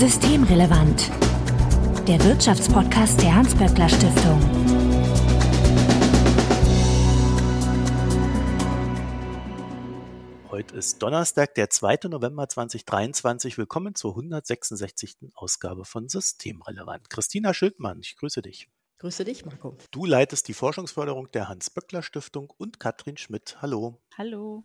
Systemrelevant. Der Wirtschaftspodcast der Hans-Böckler Stiftung. Heute ist Donnerstag, der 2. November 2023. Willkommen zur 166. Ausgabe von Systemrelevant. Christina Schildmann, ich grüße dich. Grüße dich, Marco. Du leitest die Forschungsförderung der Hans-Böckler Stiftung und Katrin Schmidt. Hallo. Hallo.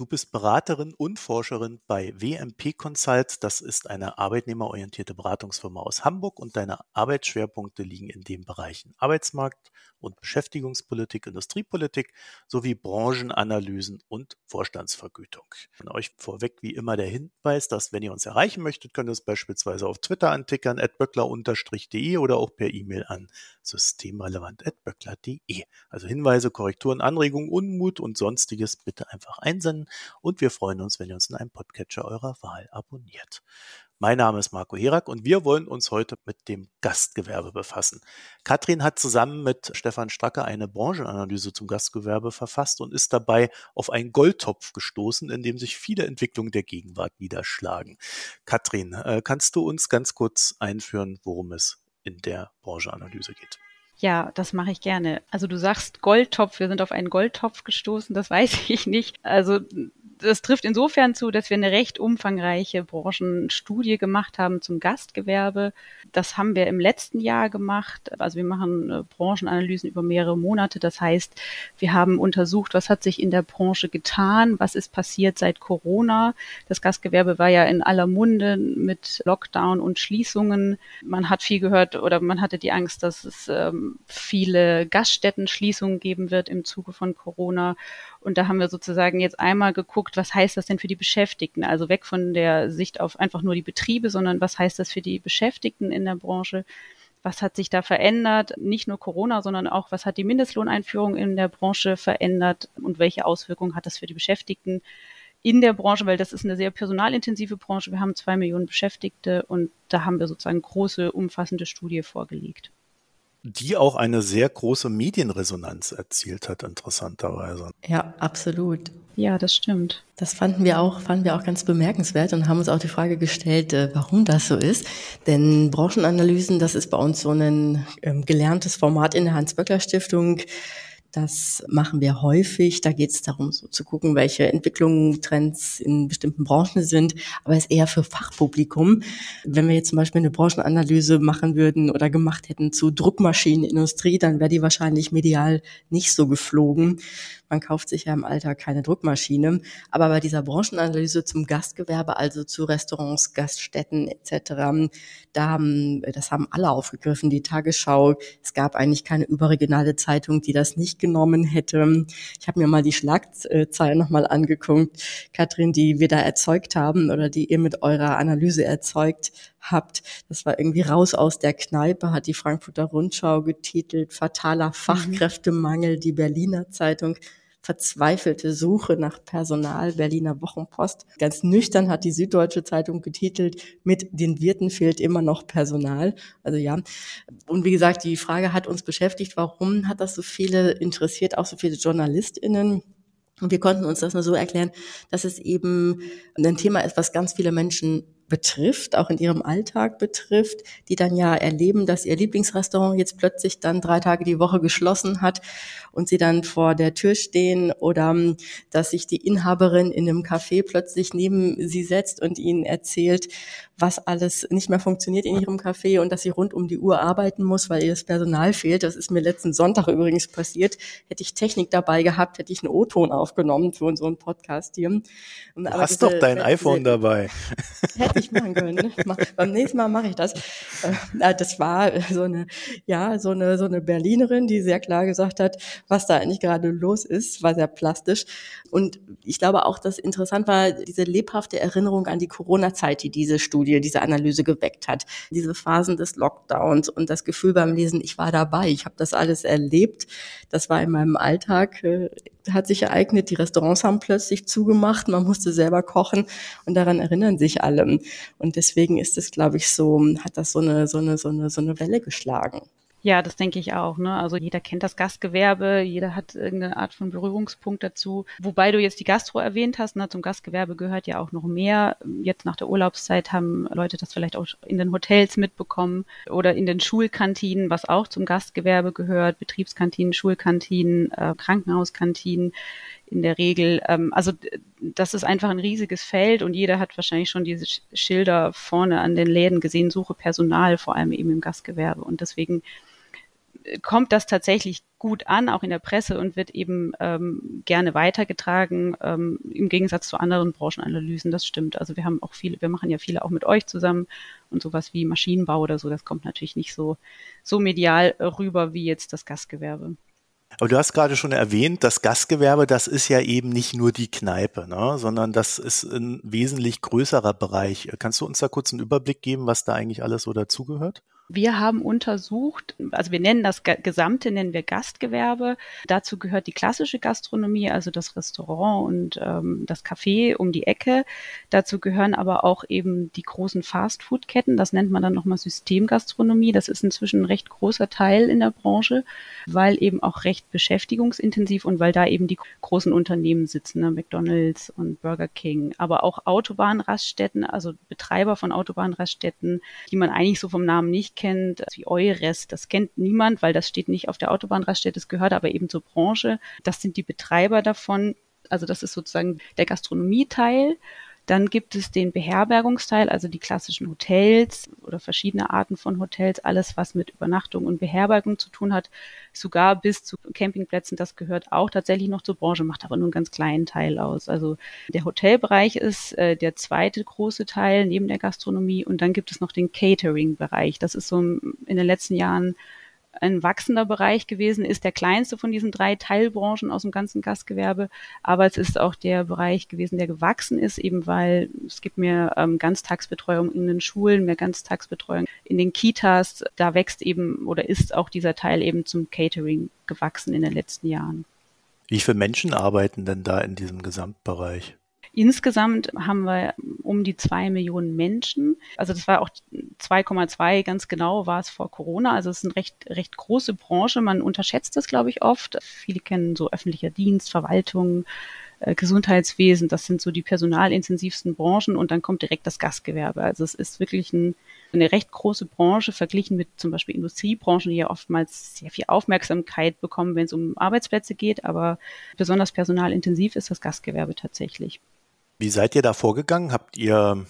Du bist Beraterin und Forscherin bei WMP Consult. Das ist eine arbeitnehmerorientierte Beratungsfirma aus Hamburg und deine Arbeitsschwerpunkte liegen in den Bereichen Arbeitsmarkt und Beschäftigungspolitik, Industriepolitik sowie Branchenanalysen und Vorstandsvergütung. Von euch vorweg wie immer der Hinweis, dass wenn ihr uns erreichen möchtet, könnt ihr es beispielsweise auf Twitter antickern, böckler-de oder auch per E-Mail an systemrelevant.böckler.de. Also Hinweise, Korrekturen, Anregungen, Unmut und sonstiges bitte einfach einsenden und wir freuen uns, wenn ihr uns in einem Podcatcher eurer Wahl abonniert. Mein Name ist Marco Herak und wir wollen uns heute mit dem Gastgewerbe befassen. Katrin hat zusammen mit Stefan Stracke eine Branchenanalyse zum Gastgewerbe verfasst und ist dabei auf einen Goldtopf gestoßen, in dem sich viele Entwicklungen der Gegenwart niederschlagen. Katrin, äh, kannst du uns ganz kurz einführen, worum es in der Branchenanalyse geht? Ja, das mache ich gerne. Also du sagst Goldtopf, wir sind auf einen Goldtopf gestoßen, das weiß ich nicht. Also das trifft insofern zu, dass wir eine recht umfangreiche Branchenstudie gemacht haben zum Gastgewerbe. Das haben wir im letzten Jahr gemacht. Also wir machen äh, Branchenanalysen über mehrere Monate. Das heißt, wir haben untersucht, was hat sich in der Branche getan, was ist passiert seit Corona. Das Gastgewerbe war ja in aller Munde mit Lockdown und Schließungen. Man hat viel gehört oder man hatte die Angst, dass es ähm, viele Gaststättenschließungen geben wird im Zuge von Corona. Und da haben wir sozusagen jetzt einmal geguckt, was heißt das denn für die Beschäftigten? Also weg von der Sicht auf einfach nur die Betriebe, sondern was heißt das für die Beschäftigten in der Branche? Was hat sich da verändert? Nicht nur Corona, sondern auch, was hat die Mindestlohneinführung in der Branche verändert und welche Auswirkungen hat das für die Beschäftigten in der Branche? Weil das ist eine sehr personalintensive Branche. Wir haben zwei Millionen Beschäftigte und da haben wir sozusagen große, umfassende Studie vorgelegt die auch eine sehr große Medienresonanz erzielt hat, interessanterweise. Ja, absolut. Ja, das stimmt. Das fanden wir auch, fanden wir auch ganz bemerkenswert und haben uns auch die Frage gestellt, äh, warum das so ist. Denn Branchenanalysen, das ist bei uns so ein ähm, gelerntes Format in der Hans-Böckler-Stiftung. Das machen wir häufig. Da geht es darum, so zu gucken, welche Entwicklungen, Trends in bestimmten Branchen sind, aber es ist eher für Fachpublikum. Wenn wir jetzt zum Beispiel eine Branchenanalyse machen würden oder gemacht hätten zu Druckmaschinenindustrie, dann wäre die wahrscheinlich medial nicht so geflogen. Man kauft sich ja im Alltag keine Druckmaschine. Aber bei dieser Branchenanalyse zum Gastgewerbe, also zu Restaurants, Gaststätten etc., da haben, das haben alle aufgegriffen, die Tagesschau. Es gab eigentlich keine überregionale Zeitung, die das nicht genommen hätte. Ich habe mir mal die Schlagzeilen nochmal angeguckt, Katrin, die wir da erzeugt haben oder die ihr mit eurer Analyse erzeugt habt. Das war irgendwie raus aus der Kneipe, hat die Frankfurter Rundschau getitelt, fataler mhm. Fachkräftemangel, die Berliner Zeitung verzweifelte Suche nach Personal, Berliner Wochenpost. Ganz nüchtern hat die Süddeutsche Zeitung getitelt, mit den Wirten fehlt immer noch Personal. Also ja. Und wie gesagt, die Frage hat uns beschäftigt, warum hat das so viele interessiert, auch so viele JournalistInnen? Und wir konnten uns das nur so erklären, dass es eben ein Thema ist, was ganz viele Menschen betrifft, auch in ihrem Alltag betrifft, die dann ja erleben, dass ihr Lieblingsrestaurant jetzt plötzlich dann drei Tage die Woche geschlossen hat und sie dann vor der Tür stehen oder ähm, dass sich die Inhaberin in einem Café plötzlich neben sie setzt und ihnen erzählt, was alles nicht mehr funktioniert in ihrem Café und dass sie rund um die Uhr arbeiten muss, weil ihr das Personal fehlt. Das ist mir letzten Sonntag übrigens passiert. Hätte ich Technik dabei gehabt, hätte ich einen O-Ton aufgenommen für unseren Podcast hier. Du hast diese, doch dein iPhone dabei. Hätte ich machen können. Ne? Beim nächsten Mal mache ich das. Äh, das war so eine, ja, so eine, so eine Berlinerin, die sehr klar gesagt hat, was da eigentlich gerade los ist, war sehr plastisch. Und ich glaube auch, dass interessant war, diese lebhafte Erinnerung an die Corona-Zeit, die diese Studie, diese Analyse geweckt hat. Diese Phasen des Lockdowns und das Gefühl beim Lesen, ich war dabei, ich habe das alles erlebt. Das war in meinem Alltag, äh, hat sich ereignet, die Restaurants haben plötzlich zugemacht, man musste selber kochen und daran erinnern sich alle. Und deswegen ist es, glaube ich, so, hat das so eine, so eine, so eine, so eine Welle geschlagen. Ja, das denke ich auch. Ne? Also jeder kennt das Gastgewerbe, jeder hat irgendeine Art von Berührungspunkt dazu. Wobei du jetzt die Gastro erwähnt hast, ne? zum Gastgewerbe gehört ja auch noch mehr. Jetzt nach der Urlaubszeit haben Leute das vielleicht auch in den Hotels mitbekommen oder in den Schulkantinen, was auch zum Gastgewerbe gehört, Betriebskantinen, Schulkantinen, äh, Krankenhauskantinen in der Regel. Ähm, also das ist einfach ein riesiges Feld und jeder hat wahrscheinlich schon diese Schilder vorne an den Läden gesehen, suche Personal, vor allem eben im Gastgewerbe. Und deswegen kommt das tatsächlich gut an, auch in der Presse und wird eben ähm, gerne weitergetragen, ähm, im Gegensatz zu anderen Branchenanalysen. Das stimmt. Also wir haben auch viele, wir machen ja viele auch mit euch zusammen und sowas wie Maschinenbau oder so, das kommt natürlich nicht so, so medial rüber wie jetzt das Gastgewerbe. Aber du hast gerade schon erwähnt, das Gastgewerbe, das ist ja eben nicht nur die Kneipe, ne, sondern das ist ein wesentlich größerer Bereich. Kannst du uns da kurz einen Überblick geben, was da eigentlich alles so dazugehört? Wir haben untersucht, also wir nennen das Gesamte, nennen wir Gastgewerbe. Dazu gehört die klassische Gastronomie, also das Restaurant und ähm, das Café um die Ecke. Dazu gehören aber auch eben die großen Fastfood-Ketten. Das nennt man dann nochmal Systemgastronomie. Das ist inzwischen ein recht großer Teil in der Branche, weil eben auch recht beschäftigungsintensiv und weil da eben die großen Unternehmen sitzen, ne? McDonalds und Burger King, aber auch Autobahnraststätten, also Betreiber von Autobahnraststätten, die man eigentlich so vom Namen nicht kennt, wie Eures, das kennt niemand, weil das steht nicht auf der Autobahnraststätte, das gehört aber eben zur Branche. Das sind die Betreiber davon. Also das ist sozusagen der Gastronomieteil. Dann gibt es den Beherbergungsteil, also die klassischen Hotels oder verschiedene Arten von Hotels, alles was mit Übernachtung und Beherbergung zu tun hat, sogar bis zu Campingplätzen. Das gehört auch tatsächlich noch zur Branche, macht aber nur einen ganz kleinen Teil aus. Also der Hotelbereich ist äh, der zweite große Teil neben der Gastronomie und dann gibt es noch den Catering-Bereich. Das ist so in den letzten Jahren ein wachsender Bereich gewesen, ist der kleinste von diesen drei Teilbranchen aus dem ganzen Gastgewerbe, aber es ist auch der Bereich gewesen, der gewachsen ist, eben weil es gibt mehr ähm, Ganztagsbetreuung in den Schulen, mehr Ganztagsbetreuung in den Kitas. Da wächst eben oder ist auch dieser Teil eben zum Catering gewachsen in den letzten Jahren. Wie viele Menschen arbeiten denn da in diesem Gesamtbereich? Insgesamt haben wir um die zwei Millionen Menschen. Also das war auch 2,2 ganz genau war es vor Corona. Also es ist eine recht, recht große Branche. Man unterschätzt das, glaube ich, oft. Viele kennen so öffentlicher Dienst, Verwaltung, äh, Gesundheitswesen. Das sind so die personalintensivsten Branchen und dann kommt direkt das Gastgewerbe. Also es ist wirklich ein, eine recht große Branche verglichen mit zum Beispiel Industriebranchen, die ja oftmals sehr viel Aufmerksamkeit bekommen, wenn es um Arbeitsplätze geht. Aber besonders personalintensiv ist das Gastgewerbe tatsächlich. Wie seid ihr da vorgegangen? Habt ihr,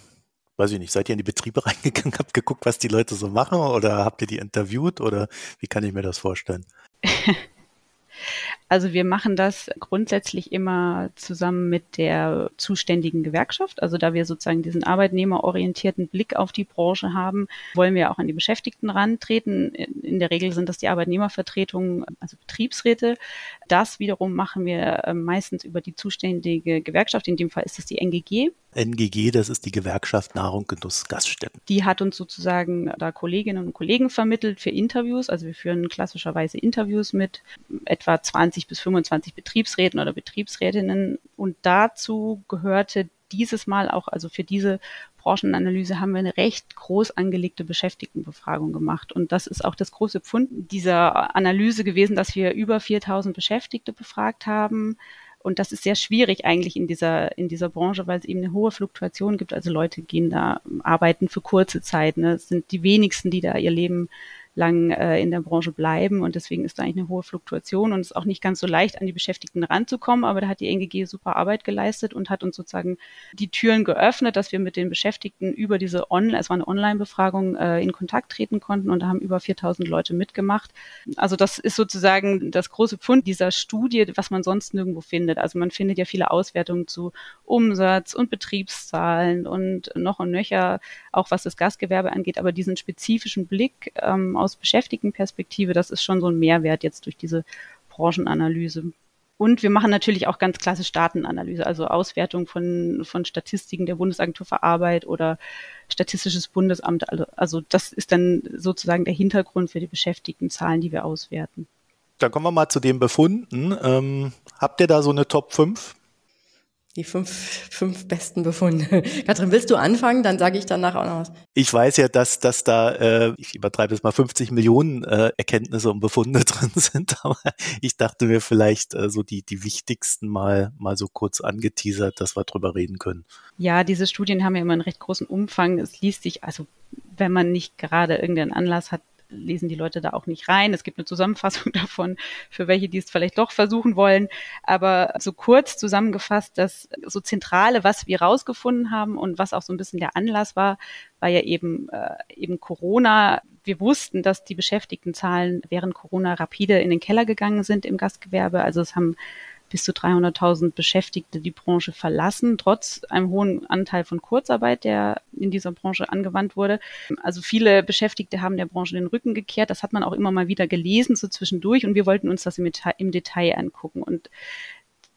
weiß ich nicht, seid ihr in die Betriebe reingegangen, habt geguckt, was die Leute so machen oder habt ihr die interviewt oder wie kann ich mir das vorstellen? Also wir machen das grundsätzlich immer zusammen mit der zuständigen Gewerkschaft. Also da wir sozusagen diesen arbeitnehmerorientierten Blick auf die Branche haben, wollen wir auch an die Beschäftigten rantreten. In der Regel sind das die Arbeitnehmervertretungen, also Betriebsräte. Das wiederum machen wir äh, meistens über die zuständige Gewerkschaft. In dem Fall ist es die NGG. NGG, das ist die Gewerkschaft Nahrung, Genuss, Gaststätten. Die hat uns sozusagen da Kolleginnen und Kollegen vermittelt für Interviews. Also wir führen klassischerweise Interviews mit etwa 20 bis 25 Betriebsräten oder Betriebsrätinnen. Und dazu gehörte dieses Mal auch, also für diese Branchenanalyse haben wir eine recht groß angelegte Beschäftigtenbefragung gemacht. Und das ist auch das große Pfund dieser Analyse gewesen, dass wir über 4000 Beschäftigte befragt haben und das ist sehr schwierig eigentlich in dieser, in dieser Branche, weil es eben eine hohe Fluktuation gibt. Also Leute gehen da arbeiten für kurze Zeit. Ne? Es sind die wenigsten, die da ihr Leben lang äh, in der Branche bleiben. Und deswegen ist da eigentlich eine hohe Fluktuation. Und es ist auch nicht ganz so leicht, an die Beschäftigten ranzukommen, aber da hat die NGG super Arbeit geleistet und hat uns sozusagen die Türen geöffnet, dass wir mit den Beschäftigten über diese Online, es war eine Online-Befragung, äh, in Kontakt treten konnten. Und da haben über 4000 Leute mitgemacht. Also das ist sozusagen das große Pfund dieser Studie, was man sonst nirgendwo findet. Also man findet ja viele Auswertungen zu Umsatz und Betriebszahlen und noch und nöcher, auch was das Gastgewerbe angeht, aber diesen spezifischen Blick ähm, aus Beschäftigtenperspektive, das ist schon so ein Mehrwert jetzt durch diese Branchenanalyse. Und wir machen natürlich auch ganz klassisch Datenanalyse, also Auswertung von, von Statistiken der Bundesagentur für Arbeit oder Statistisches Bundesamt. Also, also das ist dann sozusagen der Hintergrund für die Beschäftigtenzahlen, die wir auswerten. Dann kommen wir mal zu den Befunden. Ähm, habt ihr da so eine Top 5? Die fünf, fünf besten Befunde. Katrin, willst du anfangen? Dann sage ich danach auch noch was. Ich weiß ja, dass, dass da, äh, ich übertreibe es mal, 50 Millionen äh, Erkenntnisse und Befunde drin sind, aber ich dachte mir vielleicht äh, so die, die wichtigsten mal, mal so kurz angeteasert, dass wir drüber reden können. Ja, diese Studien haben ja immer einen recht großen Umfang. Es liest sich, also wenn man nicht gerade irgendeinen Anlass hat, lesen die Leute da auch nicht rein. Es gibt eine Zusammenfassung davon, für welche, die es vielleicht doch versuchen wollen. Aber so kurz zusammengefasst, das so Zentrale, was wir rausgefunden haben und was auch so ein bisschen der Anlass war, war ja eben, äh, eben Corona. Wir wussten, dass die Beschäftigtenzahlen während Corona rapide in den Keller gegangen sind im Gastgewerbe. Also es haben bis zu 300.000 Beschäftigte die Branche verlassen, trotz einem hohen Anteil von Kurzarbeit, der in dieser Branche angewandt wurde. Also viele Beschäftigte haben der Branche den Rücken gekehrt. Das hat man auch immer mal wieder gelesen, so zwischendurch. Und wir wollten uns das im, im Detail angucken. Und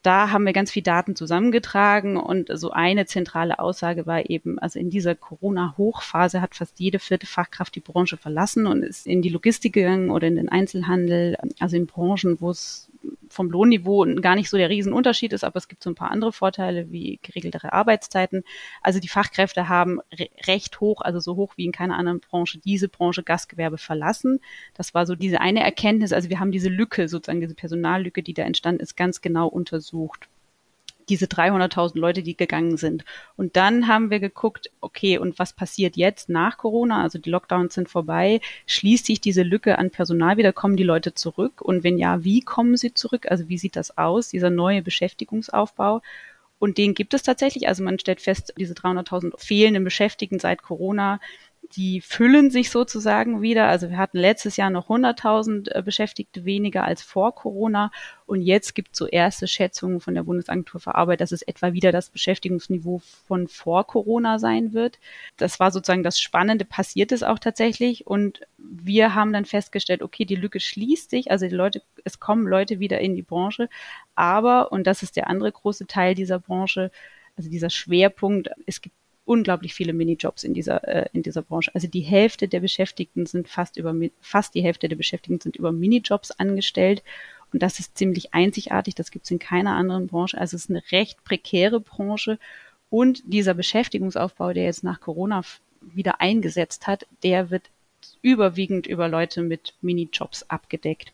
da haben wir ganz viel Daten zusammengetragen und so eine zentrale Aussage war eben, also in dieser Corona-Hochphase hat fast jede vierte Fachkraft die Branche verlassen und ist in die Logistik gegangen oder in den Einzelhandel, also in Branchen, wo es vom Lohnniveau gar nicht so der Riesenunterschied ist, aber es gibt so ein paar andere Vorteile wie geregeltere Arbeitszeiten. Also die Fachkräfte haben re recht hoch, also so hoch wie in keiner anderen Branche, diese Branche Gastgewerbe verlassen. Das war so diese eine Erkenntnis. Also wir haben diese Lücke, sozusagen diese Personallücke, die da entstanden ist, ganz genau untersucht diese 300.000 Leute, die gegangen sind. Und dann haben wir geguckt, okay, und was passiert jetzt nach Corona? Also die Lockdowns sind vorbei. Schließt sich diese Lücke an Personal wieder? Kommen die Leute zurück? Und wenn ja, wie kommen sie zurück? Also wie sieht das aus, dieser neue Beschäftigungsaufbau? Und den gibt es tatsächlich. Also man stellt fest, diese 300.000 fehlenden Beschäftigten seit Corona die füllen sich sozusagen wieder. Also wir hatten letztes Jahr noch 100.000 äh, Beschäftigte weniger als vor Corona und jetzt gibt es so erste Schätzungen von der Bundesagentur für Arbeit, dass es etwa wieder das Beschäftigungsniveau von vor Corona sein wird. Das war sozusagen das Spannende, passiert es auch tatsächlich und wir haben dann festgestellt, okay, die Lücke schließt sich, also die Leute, es kommen Leute wieder in die Branche, aber, und das ist der andere große Teil dieser Branche, also dieser Schwerpunkt, es gibt unglaublich viele Minijobs in dieser, äh, in dieser Branche. Also die Hälfte der Beschäftigten sind fast über, fast die Hälfte der Beschäftigten sind über Minijobs angestellt. Und das ist ziemlich einzigartig. Das gibt es in keiner anderen Branche. Also es ist eine recht prekäre Branche. Und dieser Beschäftigungsaufbau, der jetzt nach Corona wieder eingesetzt hat, der wird überwiegend über Leute mit Minijobs abgedeckt.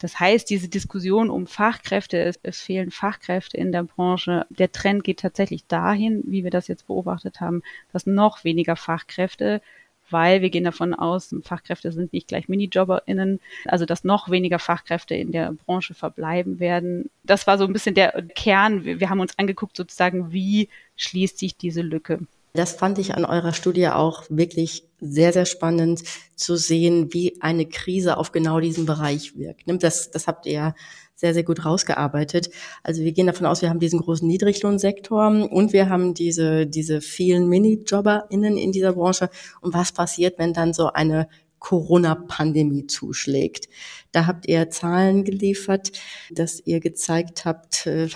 Das heißt, diese Diskussion um Fachkräfte, es, es, fehlen Fachkräfte in der Branche, der Trend geht tatsächlich dahin, wie wir das jetzt beobachtet haben, dass noch weniger Fachkräfte, weil wir gehen davon aus, Fachkräfte sind nicht gleich MinijobberInnen, also dass noch weniger Fachkräfte in der Branche verbleiben werden. Das war so ein bisschen der Kern. Wir, wir haben uns angeguckt sozusagen, wie schließt sich diese Lücke. Das fand ich an eurer Studie auch wirklich sehr, sehr spannend zu sehen, wie eine Krise auf genau diesen Bereich wirkt. Das, das habt ihr ja sehr, sehr gut rausgearbeitet. Also wir gehen davon aus, wir haben diesen großen Niedriglohnsektor und wir haben diese, diese vielen MiniJobberInnen in dieser Branche. Und was passiert, wenn dann so eine Corona-Pandemie zuschlägt. Da habt ihr Zahlen geliefert, dass ihr gezeigt habt, äh,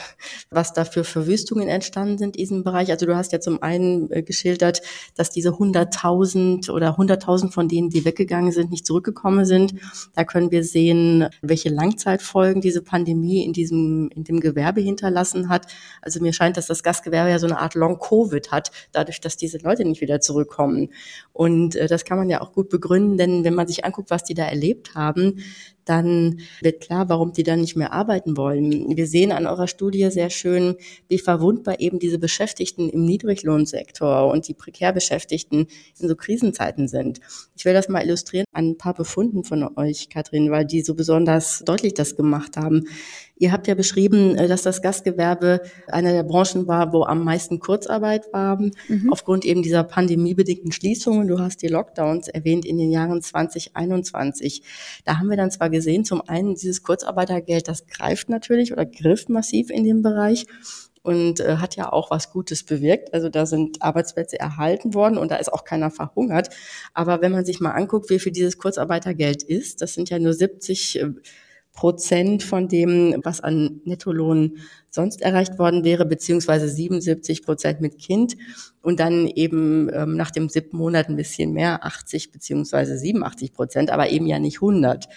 was da für Verwüstungen entstanden sind in diesem Bereich. Also du hast ja zum einen äh, geschildert, dass diese 100.000 oder 100.000 von denen, die weggegangen sind, nicht zurückgekommen sind. Da können wir sehen, welche Langzeitfolgen diese Pandemie in diesem, in dem Gewerbe hinterlassen hat. Also mir scheint, dass das Gastgewerbe ja so eine Art Long-Covid hat, dadurch, dass diese Leute nicht wieder zurückkommen. Und äh, das kann man ja auch gut begründen, denn wenn man sich anguckt, was die da erlebt haben, dann wird klar, warum die dann nicht mehr arbeiten wollen. Wir sehen an eurer Studie sehr schön, wie verwundbar eben diese Beschäftigten im Niedriglohnsektor und die prekär Beschäftigten in so Krisenzeiten sind. Ich will das mal illustrieren an ein paar Befunden von euch, Katrin, weil die so besonders deutlich das gemacht haben. Ihr habt ja beschrieben, äh, dass das Gastgewerbe einer der Branchen war, wo am meisten Kurzarbeit war, mhm. aufgrund eben dieser pandemiebedingten Schließungen. Du hast die Lockdowns erwähnt in den Jahren 2021. Da haben wir dann zwar gesehen, zum einen dieses Kurzarbeitergeld, das greift natürlich oder griff massiv in dem Bereich und äh, hat ja auch was Gutes bewirkt. Also da sind Arbeitsplätze erhalten worden und da ist auch keiner verhungert. Aber wenn man sich mal anguckt, wie viel dieses Kurzarbeitergeld ist, das sind ja nur 70 äh, Prozent von dem, was an Nettolohn sonst erreicht worden wäre, beziehungsweise 77 Prozent mit Kind und dann eben ähm, nach dem siebten Monat ein bisschen mehr, 80 beziehungsweise 87 Prozent, aber eben ja nicht 100.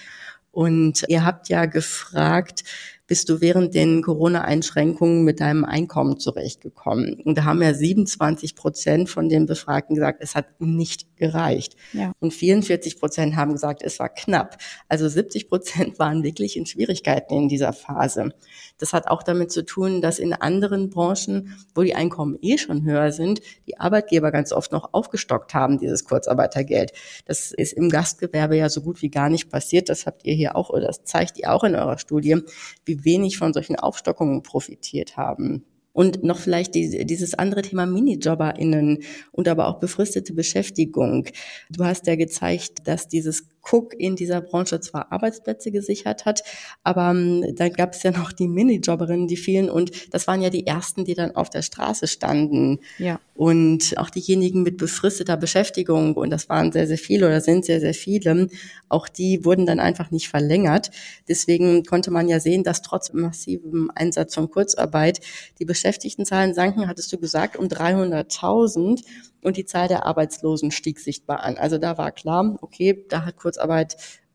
Und ihr habt ja gefragt, bist du während den Corona-Einschränkungen mit deinem Einkommen zurechtgekommen? Und da haben ja 27 Prozent von den Befragten gesagt, es hat nicht gereicht. Ja. Und 44 Prozent haben gesagt, es war knapp. Also 70 Prozent waren wirklich in Schwierigkeiten in dieser Phase. Das hat auch damit zu tun, dass in anderen Branchen, wo die Einkommen eh schon höher sind, die Arbeitgeber ganz oft noch aufgestockt haben, dieses Kurzarbeitergeld. Das ist im Gastgewerbe ja so gut wie gar nicht passiert. Das habt ihr hier auch, oder das zeigt ihr auch in eurer Studie, wie wenig von solchen Aufstockungen profitiert haben. Und noch vielleicht die, dieses andere Thema MinijobberInnen und aber auch befristete Beschäftigung. Du hast ja gezeigt, dass dieses Cook in dieser Branche zwar Arbeitsplätze gesichert hat, aber ähm, dann gab es ja noch die Minijobberinnen, die fielen und das waren ja die ersten, die dann auf der Straße standen. Ja. Und auch diejenigen mit befristeter Beschäftigung, und das waren sehr, sehr viele oder sind sehr, sehr viele, auch die wurden dann einfach nicht verlängert. Deswegen konnte man ja sehen, dass trotz massivem Einsatz von Kurzarbeit die Beschäftigtenzahlen sanken, hattest du gesagt, um 300.000 und die Zahl der Arbeitslosen stieg sichtbar an. Also da war klar, okay, da hat Kurzarbeit,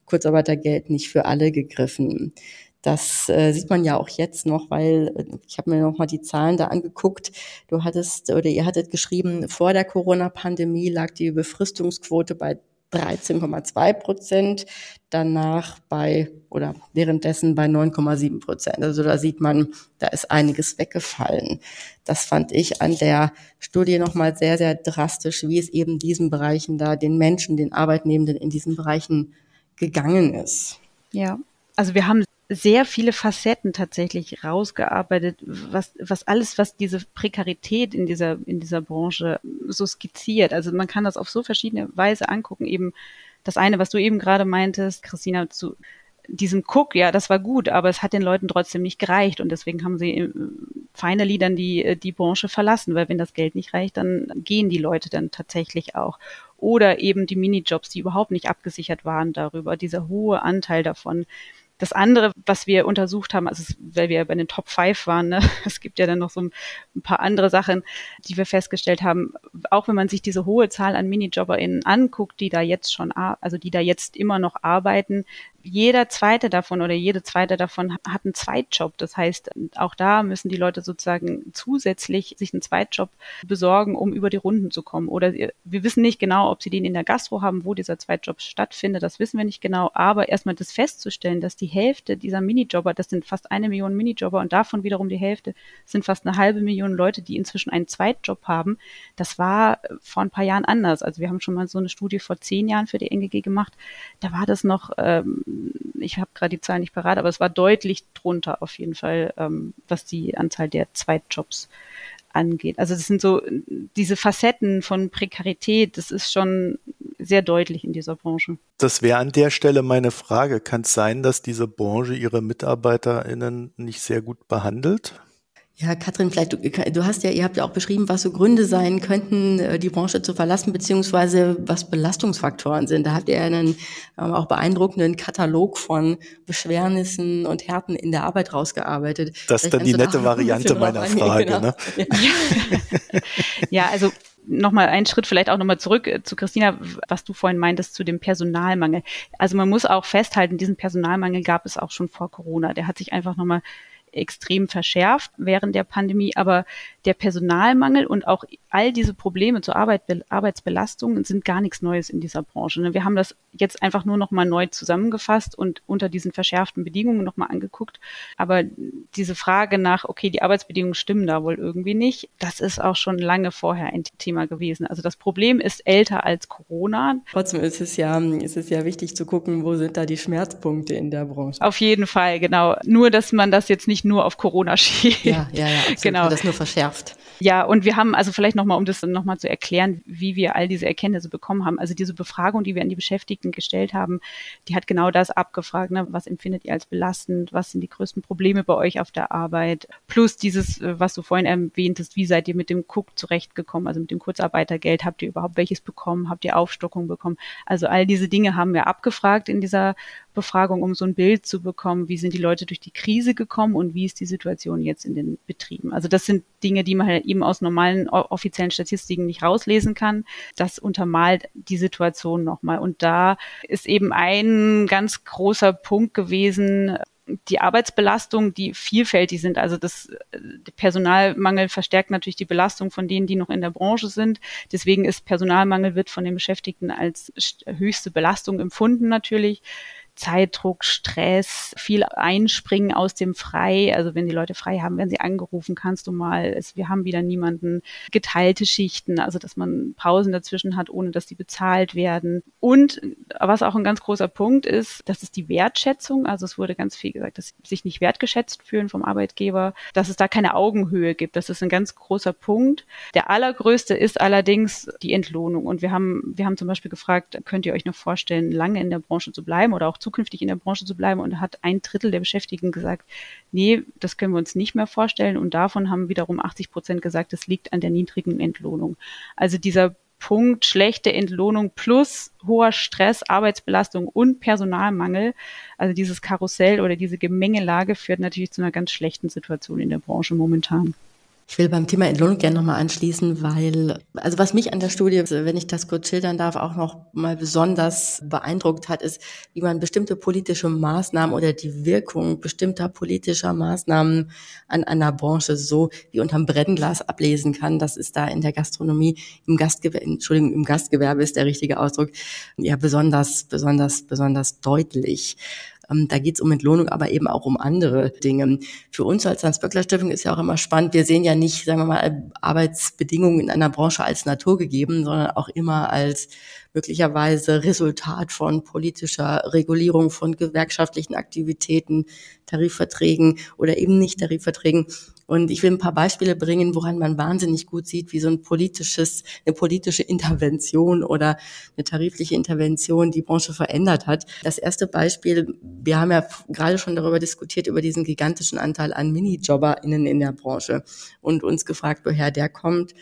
Kurzarbeitergeld nicht für alle gegriffen. Das äh, sieht man ja auch jetzt noch, weil äh, ich habe mir noch mal die Zahlen da angeguckt. Du hattest oder ihr hattet geschrieben, vor der Corona-Pandemie lag die Befristungsquote bei 13,2 Prozent, danach bei oder währenddessen bei 9,7 Prozent. Also da sieht man, da ist einiges weggefallen. Das fand ich an der Studie nochmal sehr, sehr drastisch, wie es eben diesen Bereichen da, den Menschen, den Arbeitnehmenden in diesen Bereichen gegangen ist. Ja, also wir haben sehr viele Facetten tatsächlich rausgearbeitet, was, was alles, was diese Prekarität in dieser, in dieser Branche so skizziert. Also man kann das auf so verschiedene Weise angucken. Eben das eine, was du eben gerade meintest, Christina, zu diesem Cook, ja, das war gut, aber es hat den Leuten trotzdem nicht gereicht und deswegen haben sie äh, finally dann die, äh, die Branche verlassen, weil wenn das Geld nicht reicht, dann gehen die Leute dann tatsächlich auch. Oder eben die Minijobs, die überhaupt nicht abgesichert waren darüber, dieser hohe Anteil davon, das andere, was wir untersucht haben, also weil wir bei den Top 5 waren, ne, es gibt ja dann noch so ein, ein, paar andere Sachen, die wir festgestellt haben, auch wenn man sich diese hohe Zahl an MiniJobberInnen anguckt, die da jetzt schon, also die da jetzt immer noch arbeiten, jeder zweite davon oder jede zweite davon hat einen Zweitjob. Das heißt, auch da müssen die Leute sozusagen zusätzlich sich einen Zweitjob besorgen, um über die Runden zu kommen. Oder wir wissen nicht genau, ob sie den in der Gastro haben, wo dieser Zweitjob stattfindet. Das wissen wir nicht genau. Aber erstmal das festzustellen, dass die Hälfte dieser Minijobber, das sind fast eine Million Minijobber und davon wiederum die Hälfte sind fast eine halbe Million Leute, die inzwischen einen Zweitjob haben. Das war vor ein paar Jahren anders. Also wir haben schon mal so eine Studie vor zehn Jahren für die NGG gemacht. Da war das noch ähm, ich habe gerade die Zahlen nicht parat, aber es war deutlich drunter auf jeden Fall, ähm, was die Anzahl der Zweitjobs angeht. Also das sind so diese Facetten von Prekarität, das ist schon sehr deutlich in dieser Branche. Das wäre an der Stelle meine Frage. Kann es sein, dass diese Branche ihre MitarbeiterInnen nicht sehr gut behandelt? Ja, Katrin, vielleicht du, du, hast ja, ihr habt ja auch beschrieben, was so Gründe sein könnten, äh, die Branche zu verlassen, beziehungsweise was Belastungsfaktoren sind. Da habt ihr einen ähm, auch beeindruckenden Katalog von Beschwernissen und Härten in der Arbeit rausgearbeitet. Das ist dann die nette Variante meiner Frage. Genau. Ne? Ja. ja, also nochmal einen Schritt vielleicht auch nochmal zurück äh, zu Christina, was du vorhin meintest zu dem Personalmangel. Also man muss auch festhalten, diesen Personalmangel gab es auch schon vor Corona. Der hat sich einfach nochmal extrem verschärft während der Pandemie, aber der Personalmangel und auch all diese Probleme zur Arbeit, Arbeitsbelastung sind gar nichts Neues in dieser Branche. Ne? Wir haben das jetzt einfach nur noch mal neu zusammengefasst und unter diesen verschärften Bedingungen noch mal angeguckt. Aber diese Frage nach, okay, die Arbeitsbedingungen stimmen da wohl irgendwie nicht, das ist auch schon lange vorher ein Thema gewesen. Also das Problem ist älter als Corona. Trotzdem ist es ja, ist es ja wichtig zu gucken, wo sind da die Schmerzpunkte in der Branche. Auf jeden Fall, genau. Nur, dass man das jetzt nicht nur auf Corona schiebt. Ja, ja, ja, absolut. genau. Das nur verschärft. Ja, und wir haben also vielleicht nochmal, um das nochmal zu erklären, wie wir all diese Erkenntnisse bekommen haben. Also diese Befragung, die wir an die Beschäftigten gestellt haben, die hat genau das abgefragt. Ne? Was empfindet ihr als belastend? Was sind die größten Probleme bei euch auf der Arbeit? Plus dieses, äh, was du vorhin erwähntest, wie seid ihr mit dem Cook zurechtgekommen? Also mit dem Kurzarbeitergeld? Habt ihr überhaupt welches bekommen? Habt ihr Aufstockung bekommen? Also all diese Dinge haben wir abgefragt in dieser Befragung, um so ein Bild zu bekommen, wie sind die Leute durch die Krise gekommen und wie ist die Situation jetzt in den Betrieben. Also das sind Dinge, die man halt eben aus normalen offiziellen Statistiken nicht rauslesen kann. Das untermalt die Situation nochmal. Und da ist eben ein ganz großer Punkt gewesen, die Arbeitsbelastung, die vielfältig sind. Also das Personalmangel verstärkt natürlich die Belastung von denen, die noch in der Branche sind. Deswegen ist Personalmangel wird von den Beschäftigten als höchste Belastung empfunden natürlich. Zeitdruck, Stress, viel Einspringen aus dem Frei. Also wenn die Leute frei haben, werden sie angerufen, kannst du mal, wir haben wieder niemanden, geteilte Schichten, also dass man Pausen dazwischen hat, ohne dass die bezahlt werden. Und was auch ein ganz großer Punkt ist, das ist die Wertschätzung. Also es wurde ganz viel gesagt, dass sie sich nicht wertgeschätzt fühlen vom Arbeitgeber, dass es da keine Augenhöhe gibt. Das ist ein ganz großer Punkt. Der allergrößte ist allerdings die Entlohnung. Und wir haben, wir haben zum Beispiel gefragt, könnt ihr euch noch vorstellen, lange in der Branche zu bleiben oder auch zukünftig in der Branche zu bleiben. Und hat ein Drittel der Beschäftigten gesagt, nee, das können wir uns nicht mehr vorstellen. Und davon haben wiederum 80 Prozent gesagt, es liegt an der niedrigen Entlohnung. Also dieser Punkt schlechte Entlohnung plus hoher Stress, Arbeitsbelastung und Personalmangel, also dieses Karussell oder diese Gemengelage führt natürlich zu einer ganz schlechten Situation in der Branche momentan. Ich will beim Thema Entlohnung gerne nochmal anschließen, weil, also was mich an der Studie, wenn ich das kurz schildern darf, auch noch mal besonders beeindruckt hat, ist, wie man bestimmte politische Maßnahmen oder die Wirkung bestimmter politischer Maßnahmen an einer Branche so wie unterm Brennglas ablesen kann. Das ist da in der Gastronomie, im Gastgewerbe, Entschuldigung, im Gastgewerbe ist der richtige Ausdruck, ja besonders, besonders, besonders deutlich. Ähm, da geht es um Entlohnung, aber eben auch um andere Dinge. Für uns als Hans-Böckler-Stiftung ist ja auch immer spannend, wir sehen ja nicht, sagen wir mal, Arbeitsbedingungen in einer Branche als naturgegeben, sondern auch immer als möglicherweise Resultat von politischer Regulierung von gewerkschaftlichen Aktivitäten, Tarifverträgen oder eben nicht Tarifverträgen. Und ich will ein paar Beispiele bringen, woran man wahnsinnig gut sieht, wie so ein politisches, eine politische Intervention oder eine tarifliche Intervention die Branche verändert hat. Das erste Beispiel, wir haben ja gerade schon darüber diskutiert, über diesen gigantischen Anteil an MinijobberInnen in der Branche und uns gefragt, woher der kommt.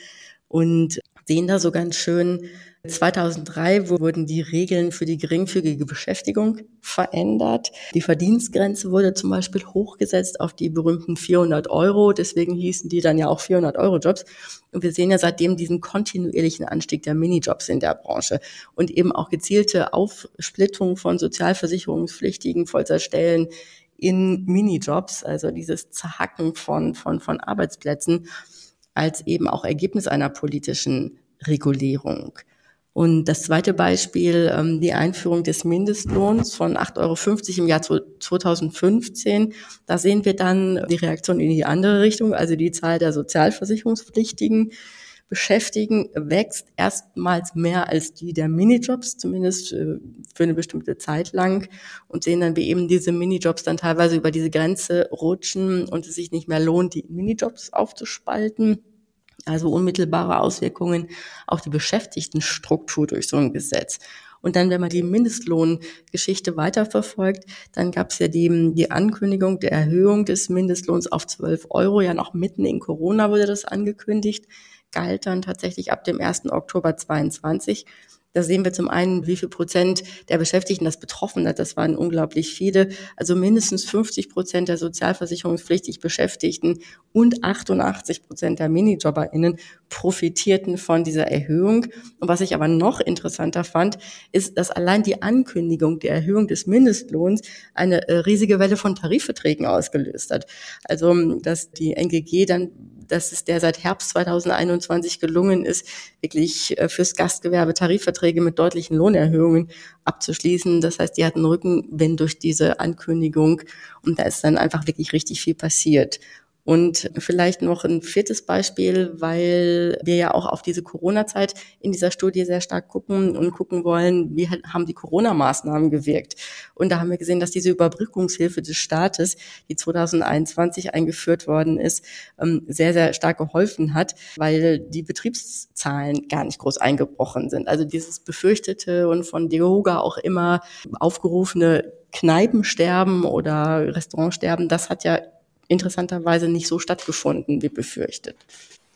Und sehen da so ganz schön, 2003 wurden die Regeln für die geringfügige Beschäftigung verändert. Die Verdienstgrenze wurde zum Beispiel hochgesetzt auf die berühmten 400 Euro. Deswegen hießen die dann ja auch 400 Euro Jobs. Und wir sehen ja seitdem diesen kontinuierlichen Anstieg der Minijobs in der Branche und eben auch gezielte Aufsplittung von sozialversicherungspflichtigen Vollzeitstellen in Minijobs, also dieses Zerhacken von, von, von Arbeitsplätzen als eben auch Ergebnis einer politischen Regulierung. Und das zweite Beispiel, ähm, die Einführung des Mindestlohns von 8,50 Euro im Jahr 2015. Da sehen wir dann die Reaktion in die andere Richtung, also die Zahl der sozialversicherungspflichtigen Beschäftigen wächst erstmals mehr als die der Minijobs, zumindest äh, für eine bestimmte Zeit lang und sehen dann, wie eben diese Minijobs dann teilweise über diese Grenze rutschen und es sich nicht mehr lohnt, die Minijobs aufzuspalten also unmittelbare Auswirkungen auf die Beschäftigtenstruktur durch so ein Gesetz. Und dann, wenn man die Mindestlohngeschichte weiterverfolgt, dann gab es ja die, die Ankündigung der Erhöhung des Mindestlohns auf 12 Euro. Ja, noch mitten in Corona wurde das angekündigt, galt dann tatsächlich ab dem 1. Oktober 22. Da sehen wir zum einen, wie viel Prozent der Beschäftigten das betroffen hat. Das waren unglaublich viele. Also mindestens 50 Prozent der sozialversicherungspflichtig Beschäftigten und 88 Prozent der MinijobberInnen profitierten von dieser Erhöhung. Und was ich aber noch interessanter fand, ist, dass allein die Ankündigung der Erhöhung des Mindestlohns eine äh, riesige Welle von Tarifverträgen ausgelöst hat. Also, dass die NGG dann dass es der seit Herbst 2021 gelungen ist, wirklich äh, fürs Gastgewerbe Tarifverträge mit deutlichen Lohnerhöhungen abzuschließen. Das heißt, die hatten Rückenwind durch diese Ankündigung und da ist dann einfach wirklich richtig viel passiert. Und vielleicht noch ein viertes Beispiel, weil wir ja auch auf diese Corona-Zeit in dieser Studie sehr stark gucken und gucken wollen, wie haben die Corona-Maßnahmen gewirkt. Und da haben wir gesehen, dass diese Überbrückungshilfe des Staates, die 2021 eingeführt worden ist, ähm, sehr, sehr stark geholfen hat, weil die Betriebszahlen gar nicht groß eingebrochen sind. Also dieses befürchtete und von DEHOGA auch immer aufgerufene Kneipensterben oder Restaurantsterben, das hat ja interessanterweise nicht so stattgefunden wie befürchtet.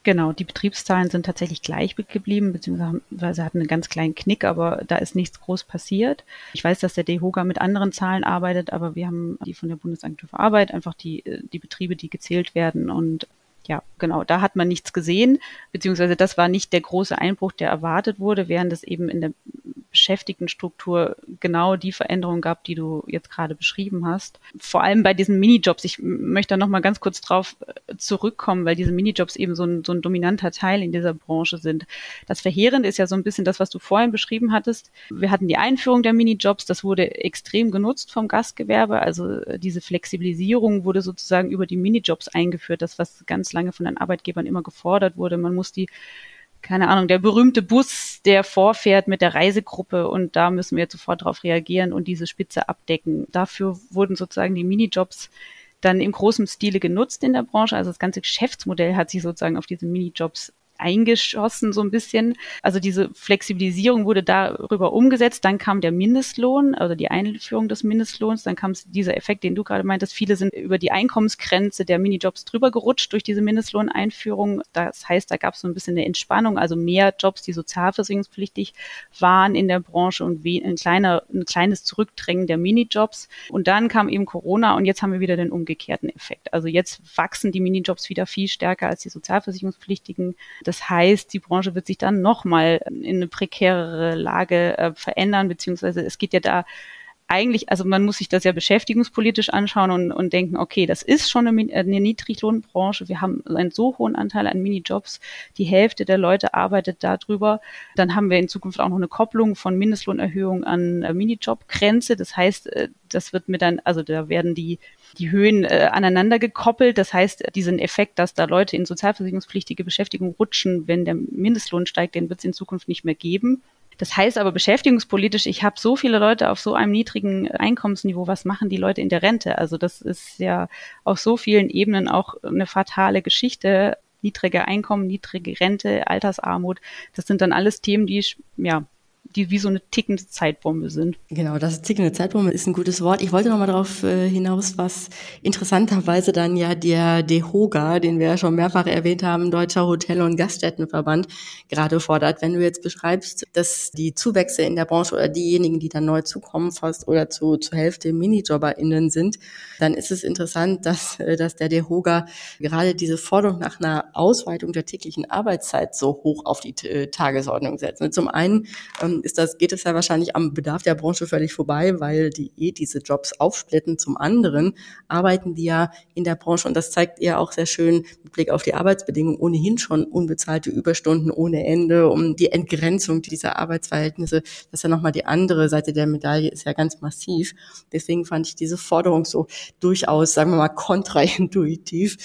Genau, die Betriebszahlen sind tatsächlich gleich beblieben, beziehungsweise hatten einen ganz kleinen Knick, aber da ist nichts groß passiert. Ich weiß, dass der DEHOGA mit anderen Zahlen arbeitet, aber wir haben die von der Bundesagentur für Arbeit, einfach die, die Betriebe, die gezählt werden und ja, genau, da hat man nichts gesehen, beziehungsweise das war nicht der große Einbruch, der erwartet wurde, während es eben in der Beschäftigtenstruktur genau die Veränderung gab, die du jetzt gerade beschrieben hast. Vor allem bei diesen Minijobs. Ich möchte da noch mal ganz kurz drauf äh, zurückkommen, weil diese Minijobs eben so ein, so ein dominanter Teil in dieser Branche sind. Das Verheerende ist ja so ein bisschen das, was du vorhin beschrieben hattest. Wir hatten die Einführung der Minijobs. Das wurde extrem genutzt vom Gastgewerbe. Also äh, diese Flexibilisierung wurde sozusagen über die Minijobs eingeführt. Das, was ganz lange von den Arbeitgebern immer gefordert wurde. Man muss die keine Ahnung, der berühmte Bus, der vorfährt mit der Reisegruppe und da müssen wir sofort darauf reagieren und diese Spitze abdecken. Dafür wurden sozusagen die Minijobs dann im großen Stile genutzt in der Branche. Also das ganze Geschäftsmodell hat sich sozusagen auf diese Minijobs eingeschossen so ein bisschen. Also diese Flexibilisierung wurde darüber umgesetzt. Dann kam der Mindestlohn, also die Einführung des Mindestlohns. Dann kam dieser Effekt, den du gerade meintest. Viele sind über die Einkommensgrenze der Minijobs drüber gerutscht durch diese Mindestlohneinführung. Das heißt, da gab es so ein bisschen eine Entspannung, also mehr Jobs, die sozialversicherungspflichtig waren in der Branche und ein, kleiner, ein kleines Zurückdrängen der Minijobs. Und dann kam eben Corona und jetzt haben wir wieder den umgekehrten Effekt. Also jetzt wachsen die Minijobs wieder viel stärker als die sozialversicherungspflichtigen. Das heißt, die Branche wird sich dann nochmal in eine prekärere Lage äh, verändern, beziehungsweise es geht ja da eigentlich, also man muss sich das ja beschäftigungspolitisch anschauen und, und denken, okay, das ist schon eine, eine Niedriglohnbranche. Wir haben einen so hohen Anteil an Minijobs. Die Hälfte der Leute arbeitet darüber. Dann haben wir in Zukunft auch noch eine Kopplung von Mindestlohnerhöhung an äh, Minijobgrenze. Das heißt, äh, das wird mit dann, also da werden die die Höhen äh, aneinander gekoppelt. Das heißt, diesen Effekt, dass da Leute in sozialversicherungspflichtige Beschäftigung rutschen, wenn der Mindestlohn steigt, den wird es in Zukunft nicht mehr geben. Das heißt aber beschäftigungspolitisch, ich habe so viele Leute auf so einem niedrigen Einkommensniveau, was machen die Leute in der Rente? Also das ist ja auf so vielen Ebenen auch eine fatale Geschichte. Niedrige Einkommen, niedrige Rente, Altersarmut, das sind dann alles Themen, die ja die wie so eine tickende Zeitbombe sind. Genau, das tickende Zeitbombe ist ein gutes Wort. Ich wollte noch mal darauf äh, hinaus, was interessanterweise dann ja der DEHOGA, den wir ja schon mehrfach erwähnt haben, Deutscher Hotel- und Gaststättenverband, gerade fordert. Wenn du jetzt beschreibst, dass die Zuwächse in der Branche oder diejenigen, die dann neu zukommen, fast oder zu, zur Hälfte MinijobberInnen sind, dann ist es interessant, dass, äh, dass der DEHOGA gerade diese Forderung nach einer Ausweitung der täglichen Arbeitszeit so hoch auf die äh, Tagesordnung setzt. Zum einen ähm, ist das, geht es ja wahrscheinlich am Bedarf der Branche völlig vorbei, weil die eh diese Jobs aufsplitten. Zum anderen arbeiten die ja in der Branche, und das zeigt ihr auch sehr schön mit Blick auf die Arbeitsbedingungen, ohnehin schon unbezahlte Überstunden ohne Ende, um die Entgrenzung dieser Arbeitsverhältnisse. Das ist ja nochmal die andere Seite der Medaille, ist ja ganz massiv. Deswegen fand ich diese Forderung so durchaus, sagen wir mal, kontraintuitiv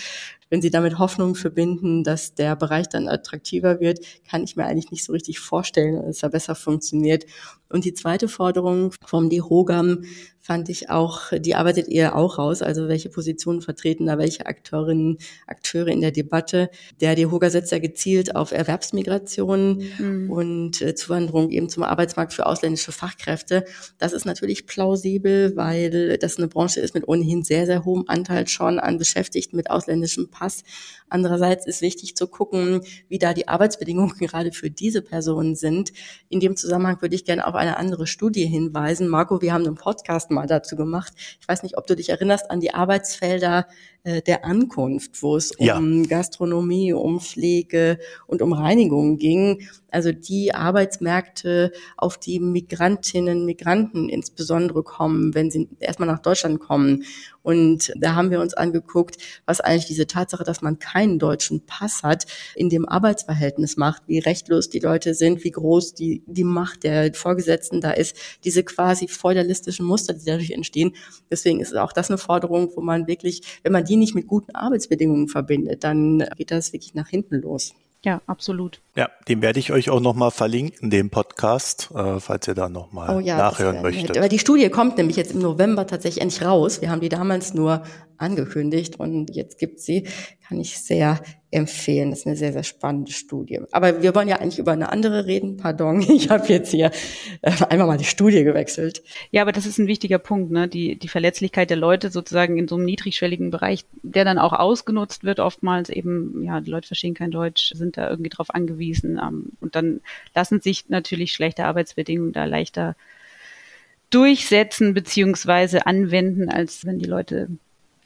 wenn Sie damit Hoffnung verbinden, dass der Bereich dann attraktiver wird, kann ich mir eigentlich nicht so richtig vorstellen, dass er besser funktioniert. Und die zweite Forderung vom DEHOGAM fand ich auch, die arbeitet ihr auch raus, also welche Positionen vertreten da welche Akteurinnen, Akteure in der Debatte. Der DEHOGA setzt ja gezielt auf Erwerbsmigration mhm. und äh, Zuwanderung eben zum Arbeitsmarkt für ausländische Fachkräfte. Das ist natürlich plausibel, weil das eine Branche ist mit ohnehin sehr, sehr hohem Anteil schon an Beschäftigten mit ausländischem Pass. Andererseits ist wichtig zu gucken, wie da die Arbeitsbedingungen gerade für diese Personen sind. In dem Zusammenhang würde ich gerne auf eine andere Studie hinweisen. Marco, wir haben einen Podcast mal dazu gemacht. Ich weiß nicht, ob du dich erinnerst an die Arbeitsfelder äh, der Ankunft, wo es ja. um Gastronomie, um Pflege und um Reinigung ging. Also die Arbeitsmärkte, auf die Migrantinnen, Migranten insbesondere kommen, wenn sie erstmal nach Deutschland kommen. Und da haben wir uns angeguckt, was eigentlich diese Tatsache, dass man keinen deutschen Pass hat, in dem Arbeitsverhältnis macht, wie rechtlos die Leute sind, wie groß die, die Macht der Vorgesetzten da ist, diese quasi feudalistischen Muster, die dadurch entstehen. Deswegen ist auch das eine Forderung, wo man wirklich, wenn man die nicht mit guten Arbeitsbedingungen verbindet, dann geht das wirklich nach hinten los. Ja, absolut. Ja, den werde ich euch auch nochmal verlinken, den Podcast, äh, falls ihr da nochmal oh ja, nachhören möchtet. Aber die Studie kommt nämlich jetzt im November tatsächlich endlich raus. Wir haben die damals nur angekündigt und jetzt gibt sie, kann ich sehr empfehlen. Das ist eine sehr, sehr spannende Studie. Aber wir wollen ja eigentlich über eine andere reden. Pardon, ich habe jetzt hier äh, einmal mal die Studie gewechselt. Ja, aber das ist ein wichtiger Punkt, ne? Die, die Verletzlichkeit der Leute sozusagen in so einem niedrigschwelligen Bereich, der dann auch ausgenutzt wird, oftmals eben, ja, die Leute verstehen kein Deutsch, sind da irgendwie drauf angewiesen. Ähm, und dann lassen sich natürlich schlechte Arbeitsbedingungen da leichter durchsetzen beziehungsweise anwenden, als wenn die Leute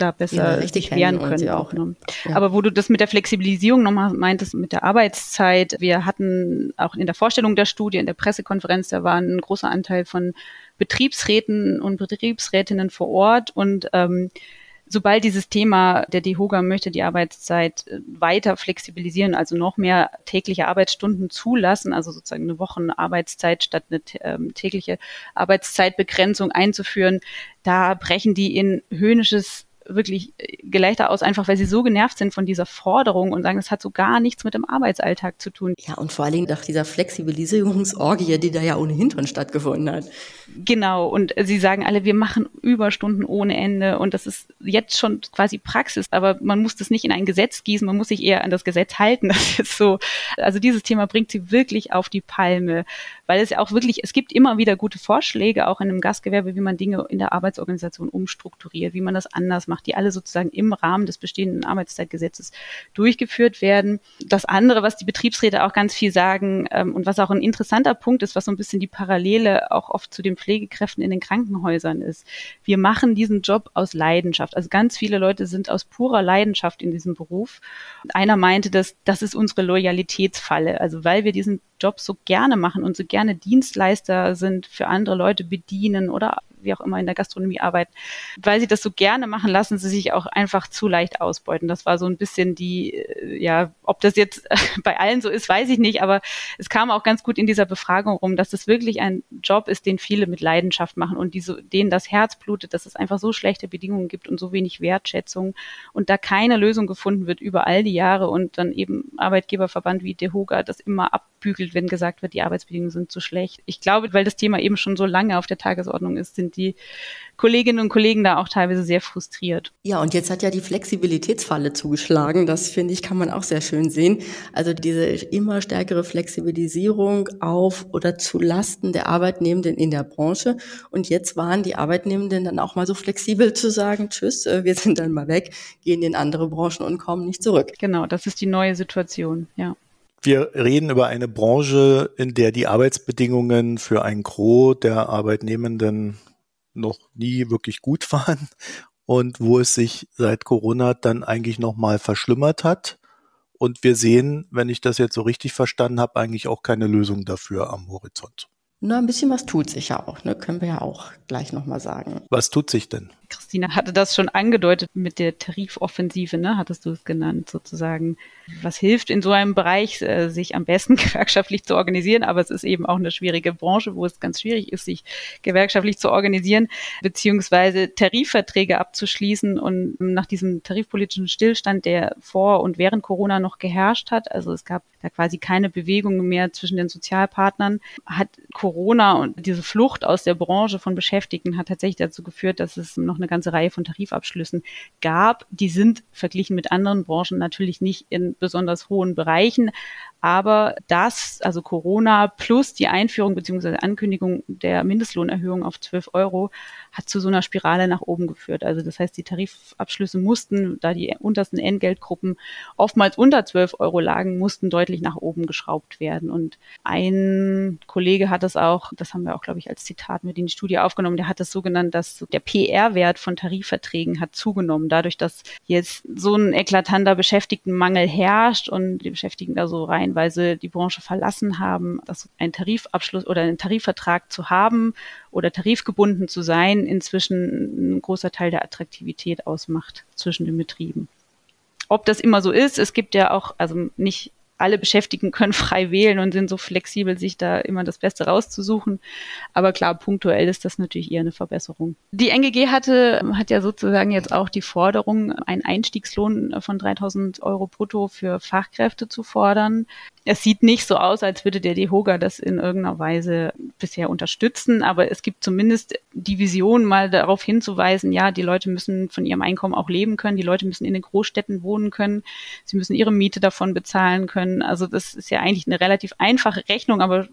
da besser ja, sich wehren können. Auch, ne? ja. Aber wo du das mit der Flexibilisierung nochmal meintest, mit der Arbeitszeit, wir hatten auch in der Vorstellung der Studie, in der Pressekonferenz, da war ein großer Anteil von Betriebsräten und Betriebsrätinnen vor Ort und ähm, sobald dieses Thema, der DEHOGA möchte die Arbeitszeit äh, weiter flexibilisieren, also noch mehr tägliche Arbeitsstunden zulassen, also sozusagen eine Wochenarbeitszeit statt eine ähm, tägliche Arbeitszeitbegrenzung einzuführen, da brechen die in höhnisches wirklich Gelächter aus, einfach weil sie so genervt sind von dieser Forderung und sagen, das hat so gar nichts mit dem Arbeitsalltag zu tun. Ja, und vor allen Dingen nach dieser Flexibilisierungsorgie, die da ja ohnehin schon stattgefunden hat. Genau, und sie sagen alle, wir machen Überstunden ohne Ende und das ist jetzt schon quasi Praxis, aber man muss das nicht in ein Gesetz gießen, man muss sich eher an das Gesetz halten. Das ist so, also dieses Thema bringt sie wirklich auf die Palme, weil es ja auch wirklich, es gibt immer wieder gute Vorschläge, auch in einem Gastgewerbe, wie man Dinge in der Arbeitsorganisation umstrukturiert, wie man das anders macht, die alle sozusagen im Rahmen des bestehenden Arbeitszeitgesetzes durchgeführt werden. Das andere, was die Betriebsräte auch ganz viel sagen ähm, und was auch ein interessanter Punkt ist, was so ein bisschen die Parallele auch oft zu den Pflegekräften in den Krankenhäusern ist. Wir machen diesen Job aus Leidenschaft. Also ganz viele Leute sind aus purer Leidenschaft in diesem Beruf. Einer meinte, dass das ist unsere Loyalitätsfalle. Also weil wir diesen Job so gerne machen und so gerne Dienstleister sind, für andere Leute bedienen oder wie auch immer in der Gastronomie arbeiten, weil sie das so gerne machen, lassen sie sich auch einfach zu leicht ausbeuten. Das war so ein bisschen die, äh, ja, ob das jetzt bei allen so ist, weiß ich nicht, aber es kam auch ganz gut in dieser Befragung rum, dass das wirklich ein Job ist, den viele mit Leidenschaft machen und die so, denen das Herz blutet, dass es einfach so schlechte Bedingungen gibt und so wenig Wertschätzung und da keine Lösung gefunden wird über all die Jahre und dann eben Arbeitgeberverband wie DeHoga das immer abbügelt, wenn gesagt wird, die Arbeitsbedingungen sind zu schlecht. Ich glaube, weil das Thema eben schon so lange auf der Tagesordnung ist, sind die Kolleginnen und Kollegen da auch teilweise sehr frustriert. Ja, und jetzt hat ja die Flexibilitätsfalle zugeschlagen. Das finde ich, kann man auch sehr schön sehen. Also diese immer stärkere Flexibilisierung auf oder zu Lasten der Arbeitnehmenden in der Branche. Und jetzt waren die Arbeitnehmenden dann auch mal so flexibel zu sagen, tschüss, äh, wir sind dann mal weg, gehen in andere Branchen und kommen nicht zurück. Genau, das ist die neue Situation, ja. Wir reden über eine Branche, in der die Arbeitsbedingungen für ein Gros der Arbeitnehmenden noch nie wirklich gut waren und wo es sich seit Corona dann eigentlich nochmal verschlimmert hat. Und wir sehen, wenn ich das jetzt so richtig verstanden habe, eigentlich auch keine Lösung dafür am Horizont. Na, ein bisschen was tut sich ja auch, ne? können wir ja auch gleich nochmal sagen. Was tut sich denn? Christina hatte das schon angedeutet mit der Tarifoffensive, ne? hattest du es genannt, sozusagen. Was hilft in so einem Bereich, äh, sich am besten gewerkschaftlich zu organisieren? Aber es ist eben auch eine schwierige Branche, wo es ganz schwierig ist, sich gewerkschaftlich zu organisieren, beziehungsweise Tarifverträge abzuschließen. Und nach diesem tarifpolitischen Stillstand, der vor und während Corona noch geherrscht hat, also es gab da quasi keine Bewegung mehr zwischen den Sozialpartnern, hat Corona und diese Flucht aus der Branche von Beschäftigten hat tatsächlich dazu geführt, dass es noch eine ganze Reihe von Tarifabschlüssen gab. Die sind verglichen mit anderen Branchen natürlich nicht in besonders hohen Bereichen, aber das, also Corona plus die Einführung bzw. Ankündigung der Mindestlohnerhöhung auf 12 Euro, hat zu so einer Spirale nach oben geführt. Also das heißt, die Tarifabschlüsse mussten, da die untersten Entgeltgruppen oftmals unter 12 Euro lagen, mussten deutlich nach oben geschraubt werden. Und ein Kollege hat das auch, das haben wir auch, glaube ich, als Zitat mit in die Studie aufgenommen, der hat das so genannt, dass der PR-Wert von Tarifverträgen hat zugenommen, dadurch, dass jetzt so ein eklatanter Beschäftigtenmangel herrscht und die Beschäftigten da so rein weil sie die Branche verlassen haben, dass ein Tarifabschluss oder einen Tarifvertrag zu haben oder tarifgebunden zu sein, inzwischen ein großer Teil der Attraktivität ausmacht zwischen den Betrieben. Ob das immer so ist, es gibt ja auch, also nicht alle Beschäftigten können frei wählen und sind so flexibel, sich da immer das Beste rauszusuchen. Aber klar, punktuell ist das natürlich eher eine Verbesserung. Die NGG hatte, hat ja sozusagen jetzt auch die Forderung, einen Einstiegslohn von 3000 Euro brutto für Fachkräfte zu fordern es sieht nicht so aus, als würde der DEHOGA das in irgendeiner Weise bisher unterstützen, aber es gibt zumindest die Vision, mal darauf hinzuweisen, ja, die Leute müssen von ihrem Einkommen auch leben können, die Leute müssen in den Großstädten wohnen können, sie müssen ihre Miete davon bezahlen können. Also das ist ja eigentlich eine relativ einfache Rechnung, aber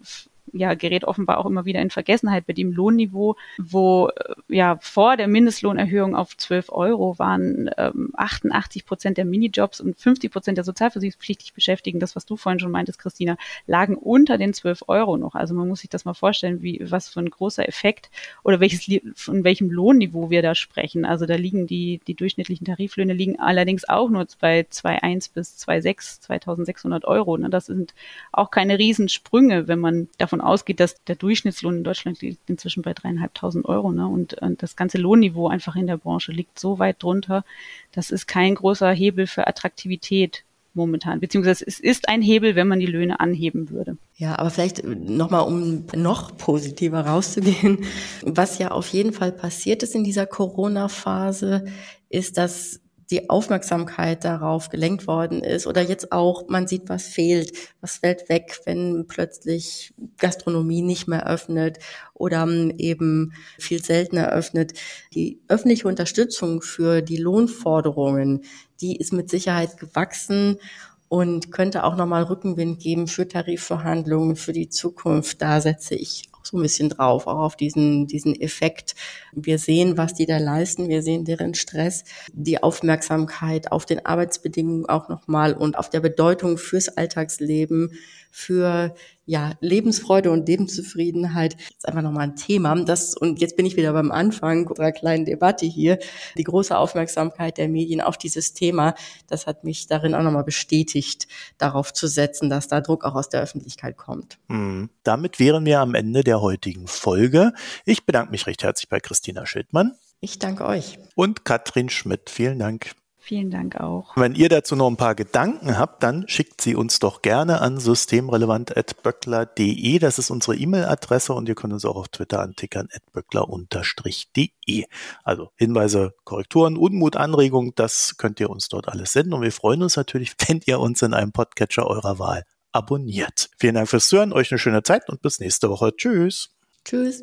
ja, gerät offenbar auch immer wieder in Vergessenheit bei dem Lohnniveau, wo äh, ja vor der Mindestlohnerhöhung auf 12 Euro waren ähm, 88 Prozent der Minijobs und 50 Prozent der sozialversicherungspflichtig Beschäftigten, das was du vorhin schon meintest, Christina, lagen unter den 12 Euro noch. Also man muss sich das mal vorstellen, wie was für ein großer Effekt oder welches von welchem Lohnniveau wir da sprechen. Also da liegen die die durchschnittlichen Tariflöhne liegen allerdings auch nur bei 2,1 bis 2,6, 2.600 Euro. Ne? Das sind auch keine Riesensprünge, wenn man davon ausgeht, dass der Durchschnittslohn in Deutschland liegt inzwischen bei dreieinhalbtausend Euro. Ne? Und, und das ganze Lohnniveau einfach in der Branche liegt so weit drunter. Das ist kein großer Hebel für Attraktivität momentan, beziehungsweise es ist ein Hebel, wenn man die Löhne anheben würde. Ja, aber vielleicht nochmal, um noch positiver rauszugehen, was ja auf jeden Fall passiert ist in dieser Corona-Phase, ist, dass die Aufmerksamkeit darauf gelenkt worden ist oder jetzt auch, man sieht, was fehlt, was fällt weg, wenn plötzlich Gastronomie nicht mehr öffnet oder eben viel seltener öffnet. Die öffentliche Unterstützung für die Lohnforderungen, die ist mit Sicherheit gewachsen und könnte auch nochmal Rückenwind geben für Tarifverhandlungen für die Zukunft. Da setze ich so ein bisschen drauf, auch auf diesen, diesen Effekt. Wir sehen, was die da leisten, wir sehen deren Stress, die Aufmerksamkeit auf den Arbeitsbedingungen auch nochmal und auf der Bedeutung fürs Alltagsleben, für ja, Lebensfreude und Lebenszufriedenheit ist einfach nochmal ein Thema. Das, und jetzt bin ich wieder beim Anfang unserer kleinen Debatte hier. Die große Aufmerksamkeit der Medien auf dieses Thema, das hat mich darin auch nochmal bestätigt, darauf zu setzen, dass da Druck auch aus der Öffentlichkeit kommt. Mhm. Damit wären wir am Ende der heutigen Folge. Ich bedanke mich recht herzlich bei Christina Schildmann. Ich danke euch. Und Katrin Schmidt. Vielen Dank. Vielen Dank auch. Wenn ihr dazu noch ein paar Gedanken habt, dann schickt sie uns doch gerne an systemrelevant.böckler.de. Das ist unsere E-Mail-Adresse und ihr könnt uns auch auf Twitter antickern, böckler-de. Also Hinweise, Korrekturen, Unmut, Anregungen, das könnt ihr uns dort alles senden und wir freuen uns natürlich, wenn ihr uns in einem Podcatcher eurer Wahl abonniert. Vielen Dank fürs Zuhören, euch eine schöne Zeit und bis nächste Woche. Tschüss. Tschüss.